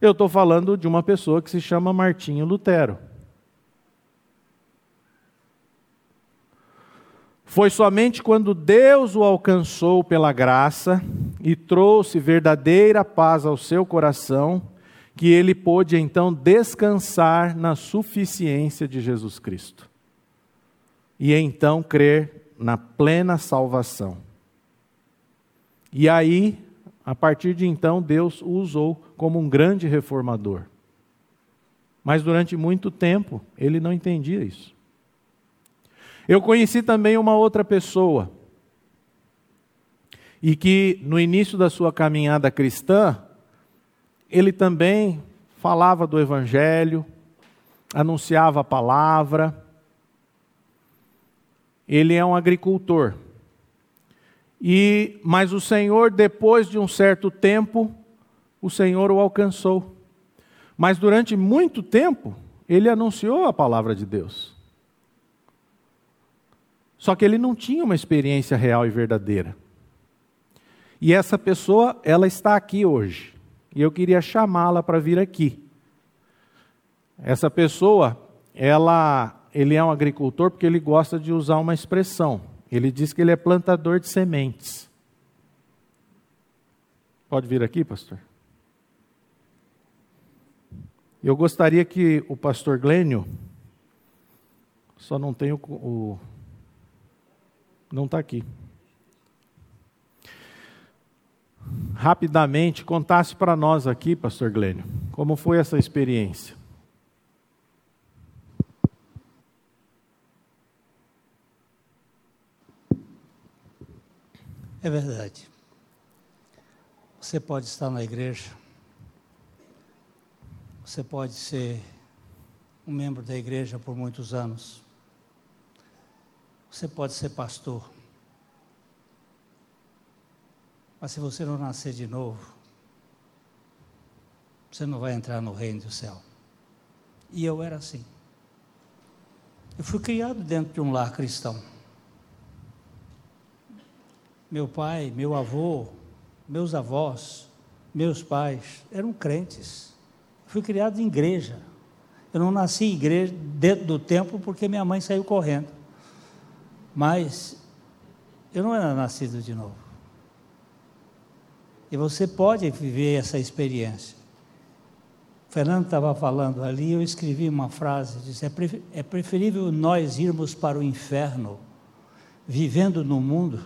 A: Eu estou falando de uma pessoa que se chama Martinho Lutero. Foi somente quando Deus o alcançou pela graça e trouxe verdadeira paz ao seu coração que ele pôde então descansar na suficiência de Jesus Cristo. E então crer na plena salvação. E aí, a partir de então, Deus o usou como um grande reformador. Mas durante muito tempo, ele não entendia isso. Eu conheci também uma outra pessoa, e que no início da sua caminhada cristã, ele também falava do Evangelho, anunciava a palavra. Ele é um agricultor. E mas o Senhor, depois de um certo tempo, o Senhor o alcançou. Mas durante muito tempo, ele anunciou a palavra de Deus. Só que ele não tinha uma experiência real e verdadeira. E essa pessoa, ela está aqui hoje. E eu queria chamá-la para vir aqui. Essa pessoa, ela, ele é um agricultor porque ele gosta de usar uma expressão. Ele diz que ele é plantador de sementes. Pode vir aqui, pastor? Eu gostaria que o pastor Glênio, só não tem o, o não está aqui. Rapidamente, contasse para nós aqui, Pastor Glênio, como foi essa experiência.
C: É verdade. Você pode estar na igreja, você pode ser um membro da igreja por muitos anos, Você pode ser pastor. Mas se você não nascer de novo, você não vai entrar no reino do céu. E eu era assim. Eu fui criado dentro de um lar cristão. Meu pai, meu avô, meus avós, meus pais eram crentes. Eu fui criado em igreja. Eu não nasci em igreja dentro do templo porque minha mãe saiu correndo. Mas eu não era nascido de novo. E você pode viver essa experiência. O Fernando estava falando ali, eu escrevi uma frase, disse, é preferível nós irmos para o inferno vivendo no mundo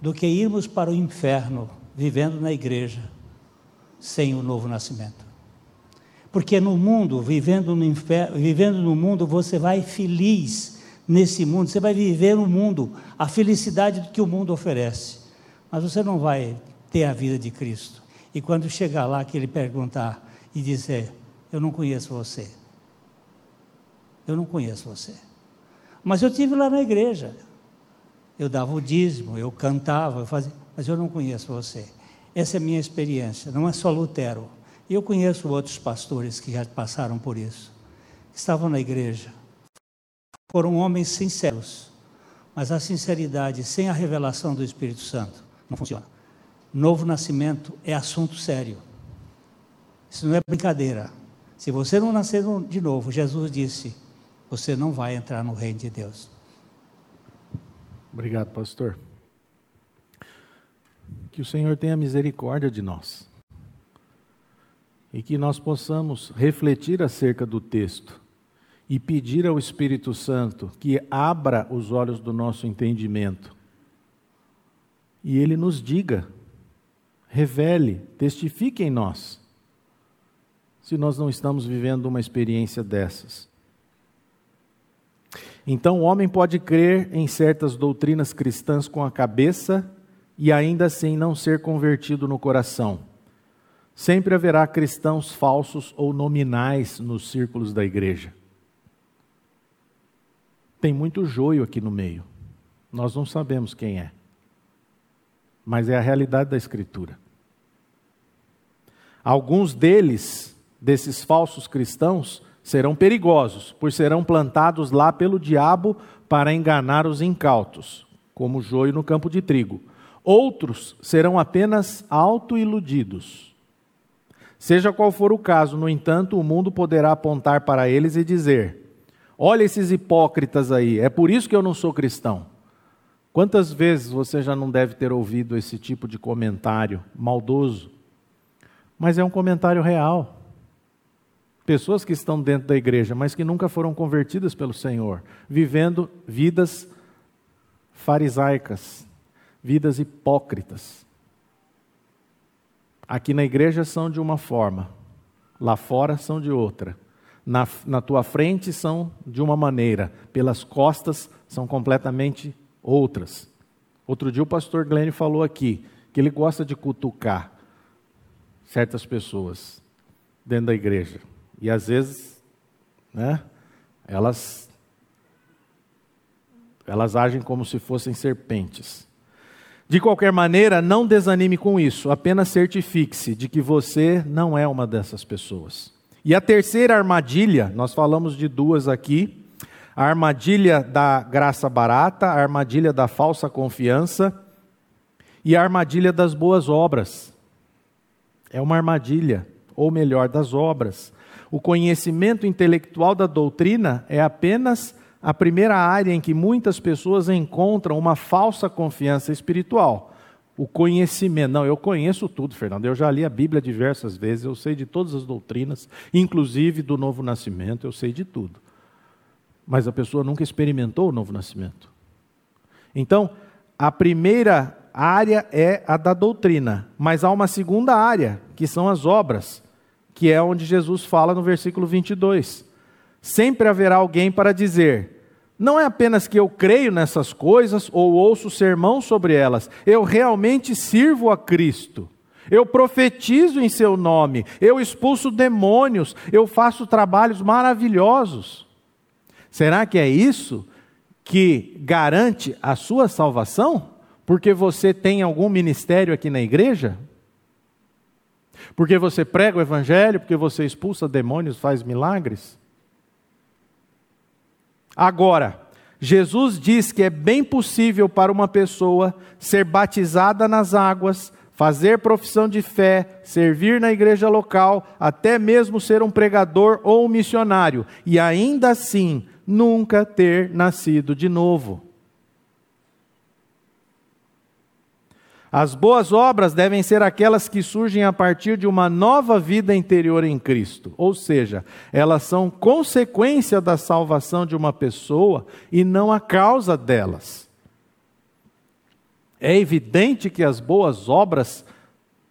C: do que irmos para o inferno vivendo na igreja sem o novo nascimento. Porque no mundo, vivendo no, inferno, vivendo no mundo, você vai feliz nesse mundo, você vai viver no mundo a felicidade que o mundo oferece. Mas você não vai ter a vida de Cristo. E quando chegar lá, que ele perguntar e dizer: Eu não conheço você. Eu não conheço você. Mas eu tive lá na igreja. Eu dava o dízimo, eu cantava, eu fazia, mas eu não conheço você. Essa é a minha experiência, não é só Lutero. Eu conheço outros pastores que já passaram por isso. Estavam na igreja. Foram homens sinceros. Mas a sinceridade sem a revelação do Espírito Santo não funciona. Novo nascimento é assunto sério. Isso não é brincadeira. Se você não nascer de novo, Jesus disse, você não vai entrar no reino de Deus.
A: Obrigado, pastor. Que o Senhor tenha misericórdia de nós. E que nós possamos refletir acerca do texto e pedir ao Espírito Santo que abra os olhos do nosso entendimento. E ele nos diga revele, testifique em nós, se nós não estamos vivendo uma experiência dessas. Então, o homem pode crer em certas doutrinas cristãs com a cabeça e ainda assim não ser convertido no coração. Sempre haverá cristãos falsos ou nominais nos círculos da igreja. Tem muito joio aqui no meio. Nós não sabemos quem é mas é a realidade da Escritura. Alguns deles, desses falsos cristãos, serão perigosos, por serão plantados lá pelo diabo para enganar os incautos, como joio no campo de trigo. Outros serão apenas autoiludidos. Seja qual for o caso, no entanto, o mundo poderá apontar para eles e dizer: Olha esses hipócritas aí, é por isso que eu não sou cristão. Quantas vezes você já não deve ter ouvido esse tipo de comentário maldoso? Mas é um comentário real. Pessoas que estão dentro da igreja, mas que nunca foram convertidas pelo Senhor, vivendo vidas farisaicas, vidas hipócritas. Aqui na igreja são de uma forma, lá fora são de outra. Na, na tua frente são de uma maneira, pelas costas são completamente outras. Outro dia o pastor Glenn falou aqui que ele gosta de cutucar certas pessoas dentro da igreja. E às vezes, né, elas elas agem como se fossem serpentes. De qualquer maneira, não desanime com isso, apenas certifique-se de que você não é uma dessas pessoas. E a terceira armadilha, nós falamos de duas aqui, a armadilha da graça barata, a armadilha da falsa confiança e a armadilha das boas obras. É uma armadilha, ou melhor, das obras. O conhecimento intelectual da doutrina é apenas a primeira área em que muitas pessoas encontram uma falsa confiança espiritual. O conhecimento. Não, eu conheço tudo, Fernando. Eu já li a Bíblia diversas vezes, eu sei de todas as doutrinas, inclusive do novo nascimento, eu sei de tudo mas a pessoa nunca experimentou o novo nascimento. Então, a primeira área é a da doutrina, mas há uma segunda área, que são as obras, que é onde Jesus fala no versículo 22. Sempre haverá alguém para dizer: não é apenas que eu creio nessas coisas ou ouço sermão sobre elas, eu realmente sirvo a Cristo. Eu profetizo em seu nome, eu expulso demônios, eu faço trabalhos maravilhosos. Será que é isso que garante a sua salvação? Porque você tem algum ministério aqui na igreja? Porque você prega o evangelho, porque você expulsa demônios, faz milagres? Agora, Jesus diz que é bem possível para uma pessoa ser batizada nas águas, fazer profissão de fé, servir na igreja local, até mesmo ser um pregador ou um missionário, e ainda assim nunca ter nascido de novo. As boas obras devem ser aquelas que surgem a partir de uma nova vida interior em Cristo, ou seja, elas são consequência da salvação de uma pessoa e não a causa delas. É evidente que as boas obras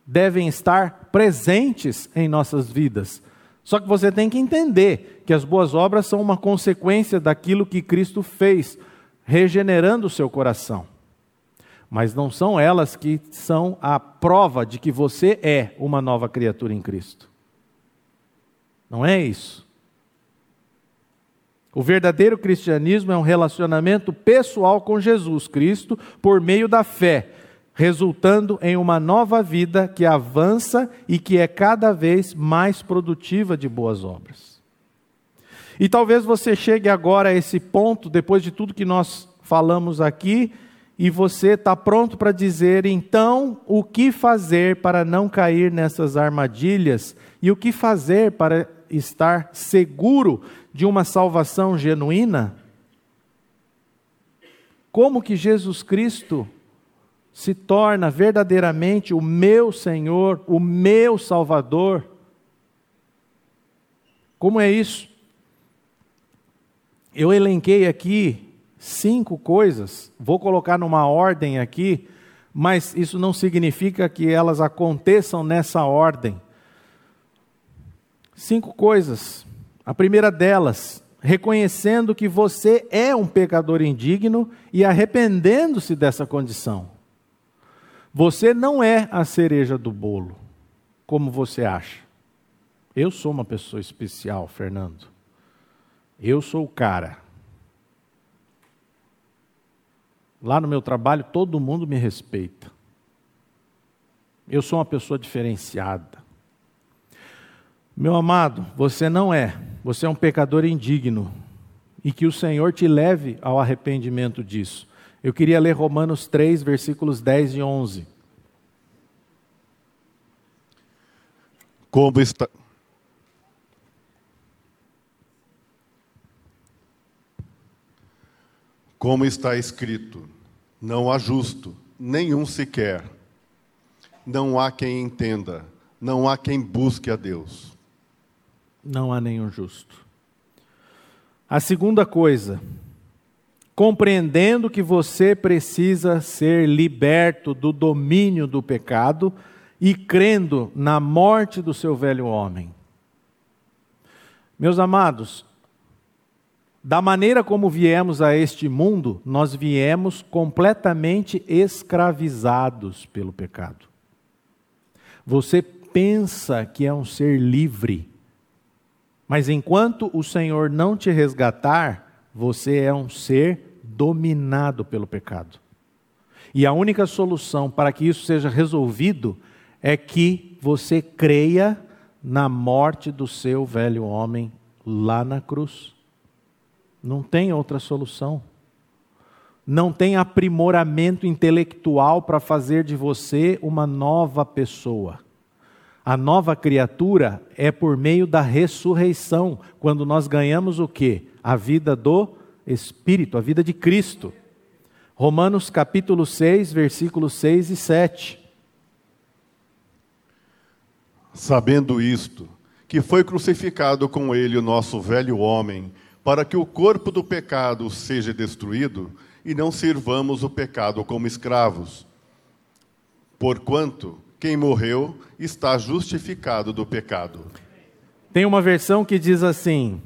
A: devem estar presentes em nossas vidas. Só que você tem que entender que as boas obras são uma consequência daquilo que Cristo fez, regenerando o seu coração mas não são elas que são a prova de que você é uma nova criatura em Cristo. Não é isso. O verdadeiro cristianismo é um relacionamento pessoal com Jesus Cristo por meio da fé, resultando em uma nova vida que avança e que é cada vez mais produtiva de boas obras. E talvez você chegue agora a esse ponto, depois de tudo que nós falamos aqui, e você está pronto para dizer, então, o que fazer para não cair nessas armadilhas e o que fazer para estar seguro de uma salvação genuína? Como que Jesus Cristo se torna verdadeiramente o meu Senhor, o meu Salvador? Como é isso? Eu elenquei aqui cinco coisas, vou colocar numa ordem aqui, mas isso não significa que elas aconteçam nessa ordem. Cinco coisas. A primeira delas, reconhecendo que você é um pecador indigno e arrependendo-se dessa condição. Você não é a cereja do bolo, como você acha. Eu sou uma pessoa especial, Fernando. Eu sou o cara. Lá no meu trabalho, todo mundo me respeita. Eu sou uma pessoa diferenciada. Meu amado, você não é. Você é um pecador indigno. E que o Senhor te leve ao arrependimento disso. Eu queria ler Romanos 3, versículos 10 e 11.
B: Como está. Como está escrito: não há justo, nenhum sequer. Não há quem entenda, não há quem busque a Deus.
A: Não há nenhum justo. A segunda coisa, compreendendo que você precisa ser liberto do domínio do pecado e crendo na morte do seu velho homem. Meus amados, da maneira como viemos a este mundo, nós viemos completamente escravizados pelo pecado. Você pensa que é um ser livre, mas enquanto o Senhor não te resgatar, você é um ser dominado pelo pecado. E a única solução para que isso seja resolvido é que você creia na morte do seu velho homem lá na cruz. Não tem outra solução. Não tem aprimoramento intelectual para fazer de você uma nova pessoa. A nova criatura é por meio da ressurreição, quando nós ganhamos o que? A vida do Espírito, a vida de Cristo. Romanos capítulo 6, versículos 6 e 7.
B: Sabendo isto, que foi crucificado com ele o nosso velho homem, para que o corpo do pecado seja destruído e não sirvamos o pecado como escravos. Porquanto quem morreu está justificado do pecado.
A: Tem uma versão que diz assim: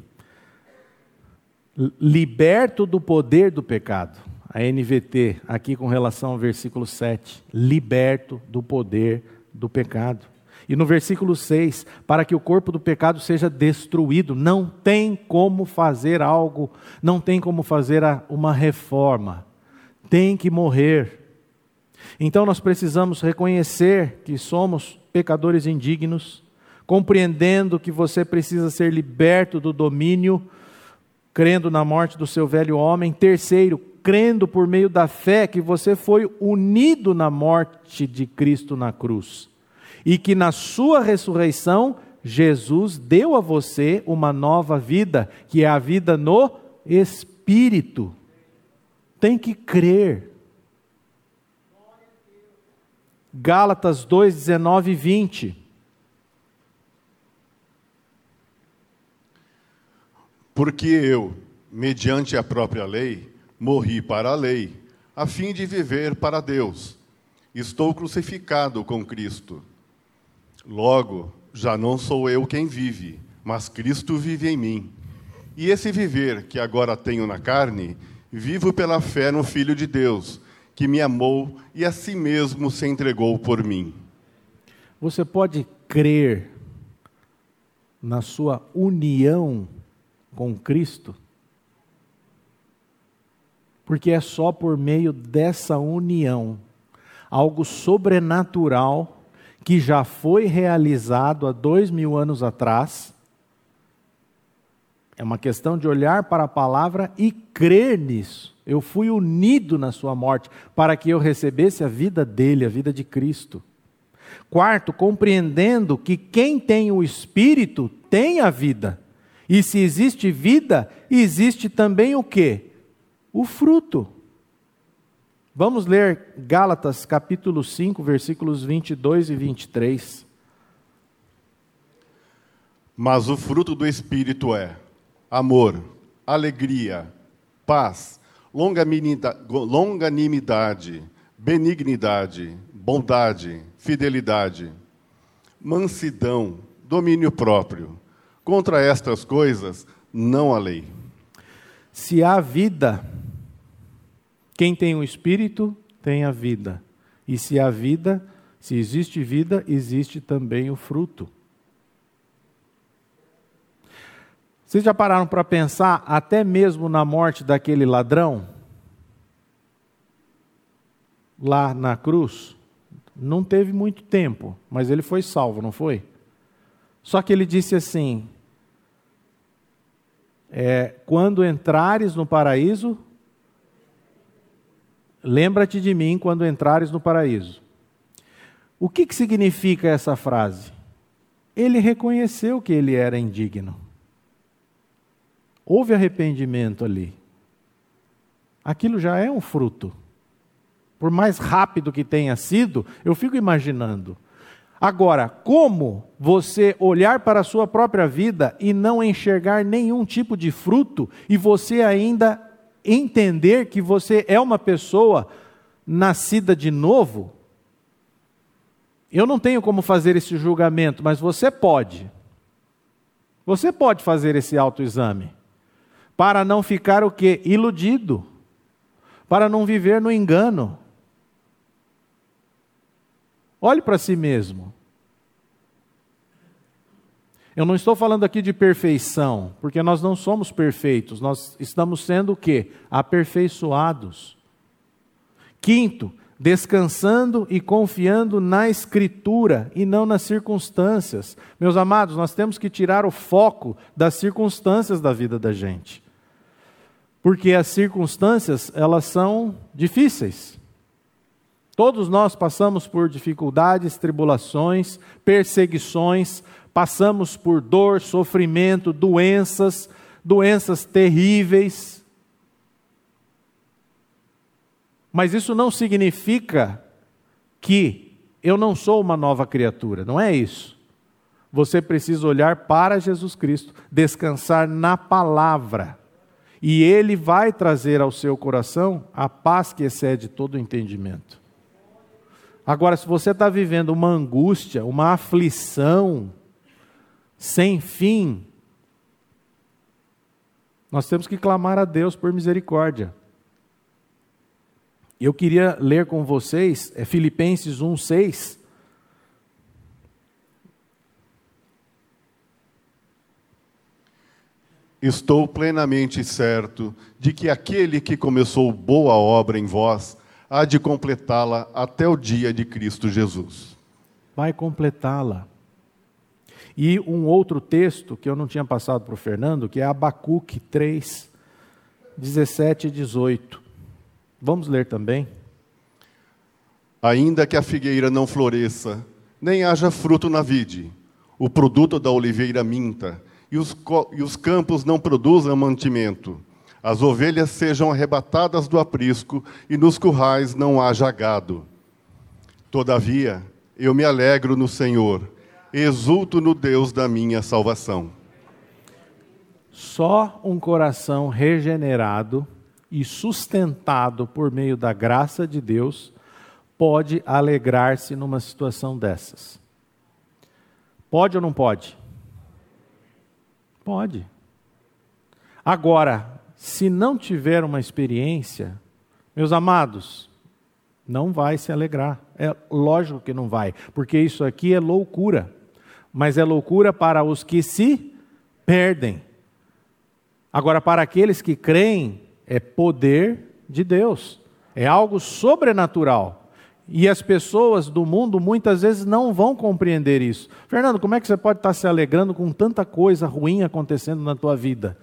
A: liberto do poder do pecado. A NVT, aqui com relação ao versículo 7. Liberto do poder do pecado. E no versículo 6, para que o corpo do pecado seja destruído. Não tem como fazer algo, não tem como fazer uma reforma. Tem que morrer. Então nós precisamos reconhecer que somos pecadores indignos, compreendendo que você precisa ser liberto do domínio, crendo na morte do seu velho homem. Terceiro, crendo por meio da fé que você foi unido na morte de Cristo na cruz e que na sua ressurreição Jesus deu a você uma nova vida, que é a vida no Espírito. Tem que crer. Gálatas 2, 19 e 20.
B: Porque eu, mediante a própria lei, morri para a lei, a fim de viver para Deus. Estou crucificado com Cristo. Logo, já não sou eu quem vive, mas Cristo vive em mim. E esse viver que agora tenho na carne, vivo pela fé no Filho de Deus, que me amou e a si mesmo se entregou por mim.
A: Você pode crer na sua união com Cristo? Porque é só por meio dessa união, algo sobrenatural, que já foi realizado há dois mil anos atrás. É uma questão de olhar para a palavra e crer nisso. Eu fui unido na sua morte para que eu recebesse a vida dele, a vida de Cristo. Quarto, compreendendo que quem tem o Espírito tem a vida. E se existe vida, existe também o que? O fruto. Vamos ler Gálatas capítulo 5, versículos 22 e 23.
B: Mas o fruto do Espírito é amor, alegria, paz, longanimidade, benignidade, bondade, fidelidade, mansidão, domínio próprio. Contra estas coisas não há lei.
A: Se há vida, quem tem o Espírito tem a vida. E se há vida, se existe vida, existe também o fruto. Vocês já pararam para pensar, até mesmo na morte daquele ladrão? Lá na cruz? Não teve muito tempo, mas ele foi salvo, não foi? Só que ele disse assim: é, quando entrares no paraíso, Lembra-te de mim quando entrares no paraíso. O que, que significa essa frase? Ele reconheceu que ele era indigno. Houve arrependimento ali. Aquilo já é um fruto. Por mais rápido que tenha sido, eu fico imaginando. Agora, como você olhar para a sua própria vida e não enxergar nenhum tipo de fruto e você ainda entender que você é uma pessoa nascida de novo, eu não tenho como fazer esse julgamento, mas você pode. Você pode fazer esse autoexame para não ficar o que iludido, para não viver no engano. Olhe para si mesmo. Eu não estou falando aqui de perfeição, porque nós não somos perfeitos, nós estamos sendo o quê? Aperfeiçoados. Quinto, descansando e confiando na Escritura e não nas circunstâncias. Meus amados, nós temos que tirar o foco das circunstâncias da vida da gente. Porque as circunstâncias, elas são difíceis. Todos nós passamos por dificuldades, tribulações, perseguições, passamos por dor, sofrimento, doenças, doenças terríveis. Mas isso não significa que eu não sou uma nova criatura, não é isso. Você precisa olhar para Jesus Cristo, descansar na palavra, e Ele vai trazer ao seu coração a paz que excede todo o entendimento. Agora, se você está vivendo uma angústia, uma aflição sem fim, nós temos que clamar a Deus por misericórdia. Eu queria ler com vocês é Filipenses 1:6.
B: Estou plenamente certo de que aquele que começou boa obra em vós há de completá-la até o dia de Cristo Jesus.
A: Vai completá-la. E um outro texto que eu não tinha passado para o Fernando, que é Abacuque 3, 17 e 18. Vamos ler também.
B: Ainda que a figueira não floresça, nem haja fruto na vide, o produto da oliveira minta, e os, e os campos não produzam mantimento, as ovelhas sejam arrebatadas do aprisco, e nos currais não haja gado. Todavia, eu me alegro no Senhor, exulto no Deus da minha salvação.
A: Só um coração regenerado e sustentado por meio da graça de Deus pode alegrar-se numa situação dessas. Pode ou não pode? Pode. Agora, se não tiver uma experiência, meus amados, não vai se alegrar. É lógico que não vai, porque isso aqui é loucura. Mas é loucura para os que se perdem. Agora, para aqueles que creem, é poder de Deus, é algo sobrenatural. E as pessoas do mundo muitas vezes não vão compreender isso. Fernando, como é que você pode estar se alegrando com tanta coisa ruim acontecendo na tua vida?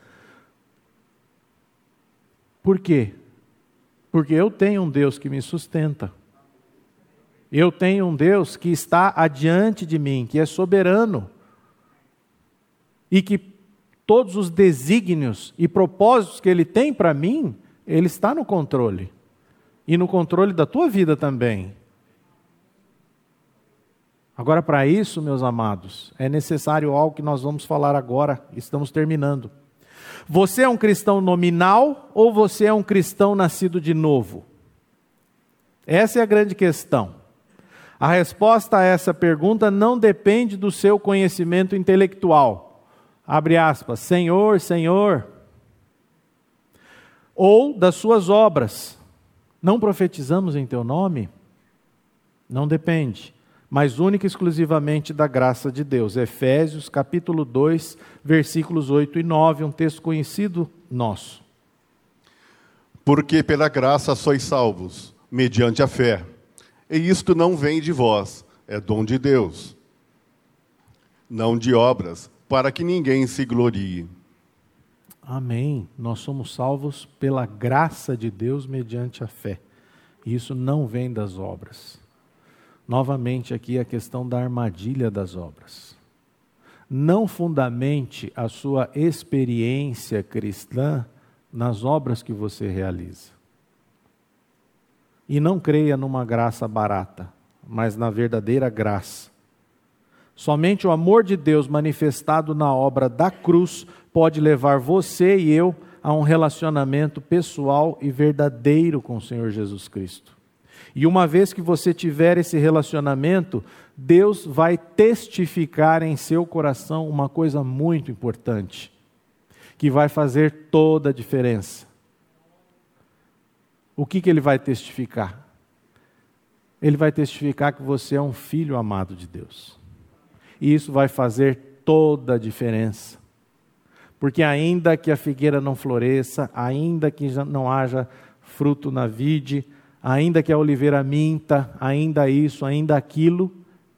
A: Por quê? Porque eu tenho um Deus que me sustenta. Eu tenho um Deus que está adiante de mim, que é soberano. E que todos os desígnios e propósitos que Ele tem para mim, Ele está no controle. E no controle da tua vida também. Agora, para isso, meus amados, é necessário algo que nós vamos falar agora, estamos terminando. Você é um cristão nominal ou você é um cristão nascido de novo? Essa é a grande questão. A resposta a essa pergunta não depende do seu conhecimento intelectual. Abre aspas, Senhor, Senhor. Ou das suas obras. Não profetizamos em teu nome? Não depende mas única e exclusivamente da graça de Deus. Efésios capítulo 2, versículos 8 e 9, um texto conhecido nosso.
B: Porque pela graça sois salvos, mediante a fé. E isto não vem de vós, é dom de Deus. Não de obras, para que ninguém se glorie.
A: Amém. Nós somos salvos pela graça de Deus mediante a fé. Isso não vem das obras novamente aqui a questão da armadilha das obras. Não fundamente a sua experiência cristã nas obras que você realiza. E não creia numa graça barata, mas na verdadeira graça. Somente o amor de Deus manifestado na obra da cruz pode levar você e eu a um relacionamento pessoal e verdadeiro com o Senhor Jesus Cristo. E uma vez que você tiver esse relacionamento, Deus vai testificar em seu coração uma coisa muito importante, que vai fazer toda a diferença. O que, que ele vai testificar? Ele vai testificar que você é um filho amado de Deus. E isso vai fazer toda a diferença. Porque ainda que a figueira não floresça, ainda que não haja fruto na vide, ainda que a oliveira minta, ainda isso, ainda aquilo,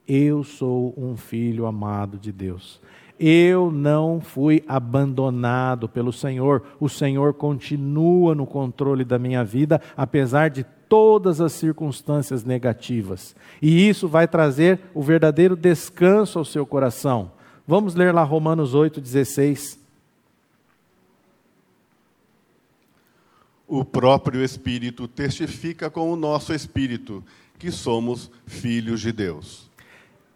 A: eu sou um filho amado de Deus. Eu não fui abandonado pelo Senhor. O Senhor continua no controle da minha vida, apesar de todas as circunstâncias negativas. E isso vai trazer o verdadeiro descanso ao seu coração. Vamos ler lá Romanos 8,16.
B: O próprio Espírito testifica com o nosso espírito que somos filhos de Deus.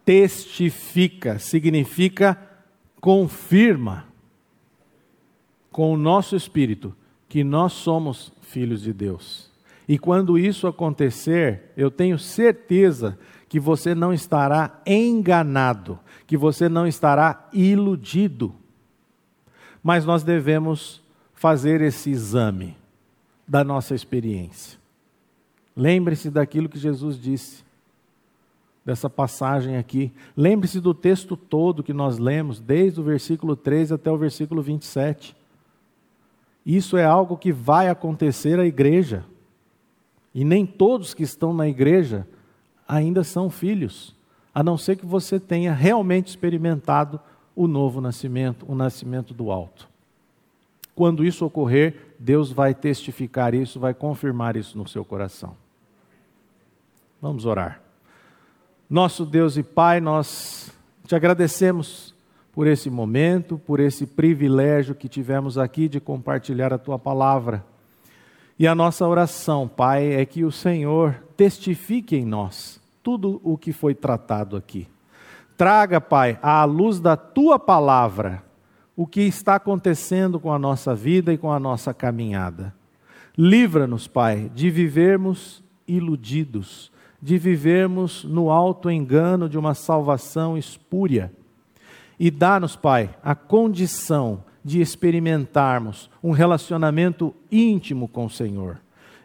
A: Testifica significa confirma com o nosso espírito que nós somos filhos de Deus. E quando isso acontecer, eu tenho certeza que você não estará enganado, que você não estará iludido. Mas nós devemos fazer esse exame da nossa experiência. Lembre-se daquilo que Jesus disse, dessa passagem aqui. Lembre-se do texto todo que nós lemos, desde o versículo 13 até o versículo 27. Isso é algo que vai acontecer à igreja. E nem todos que estão na igreja ainda são filhos, a não ser que você tenha realmente experimentado o novo nascimento, o nascimento do alto. Quando isso ocorrer, Deus vai testificar isso, vai confirmar isso no seu coração. Vamos orar. Nosso Deus e Pai, nós te agradecemos por esse momento, por esse privilégio que tivemos aqui de compartilhar a tua palavra. E a nossa oração, Pai, é que o Senhor testifique em nós tudo o que foi tratado aqui. Traga, Pai, à luz da tua palavra, o que está acontecendo com a nossa vida e com a nossa caminhada. Livra-nos, Pai, de vivermos iludidos, de vivermos no alto engano de uma salvação espúria. E dá-nos, Pai, a condição de experimentarmos um relacionamento íntimo com o Senhor,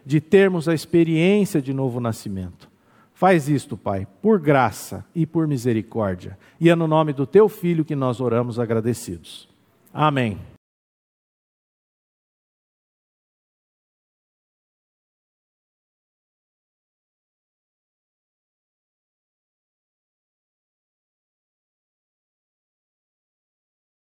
A: de termos a experiência de novo nascimento. Faz isto, Pai, por graça e por misericórdia. E é no nome do teu filho que nós oramos agradecidos. Amém.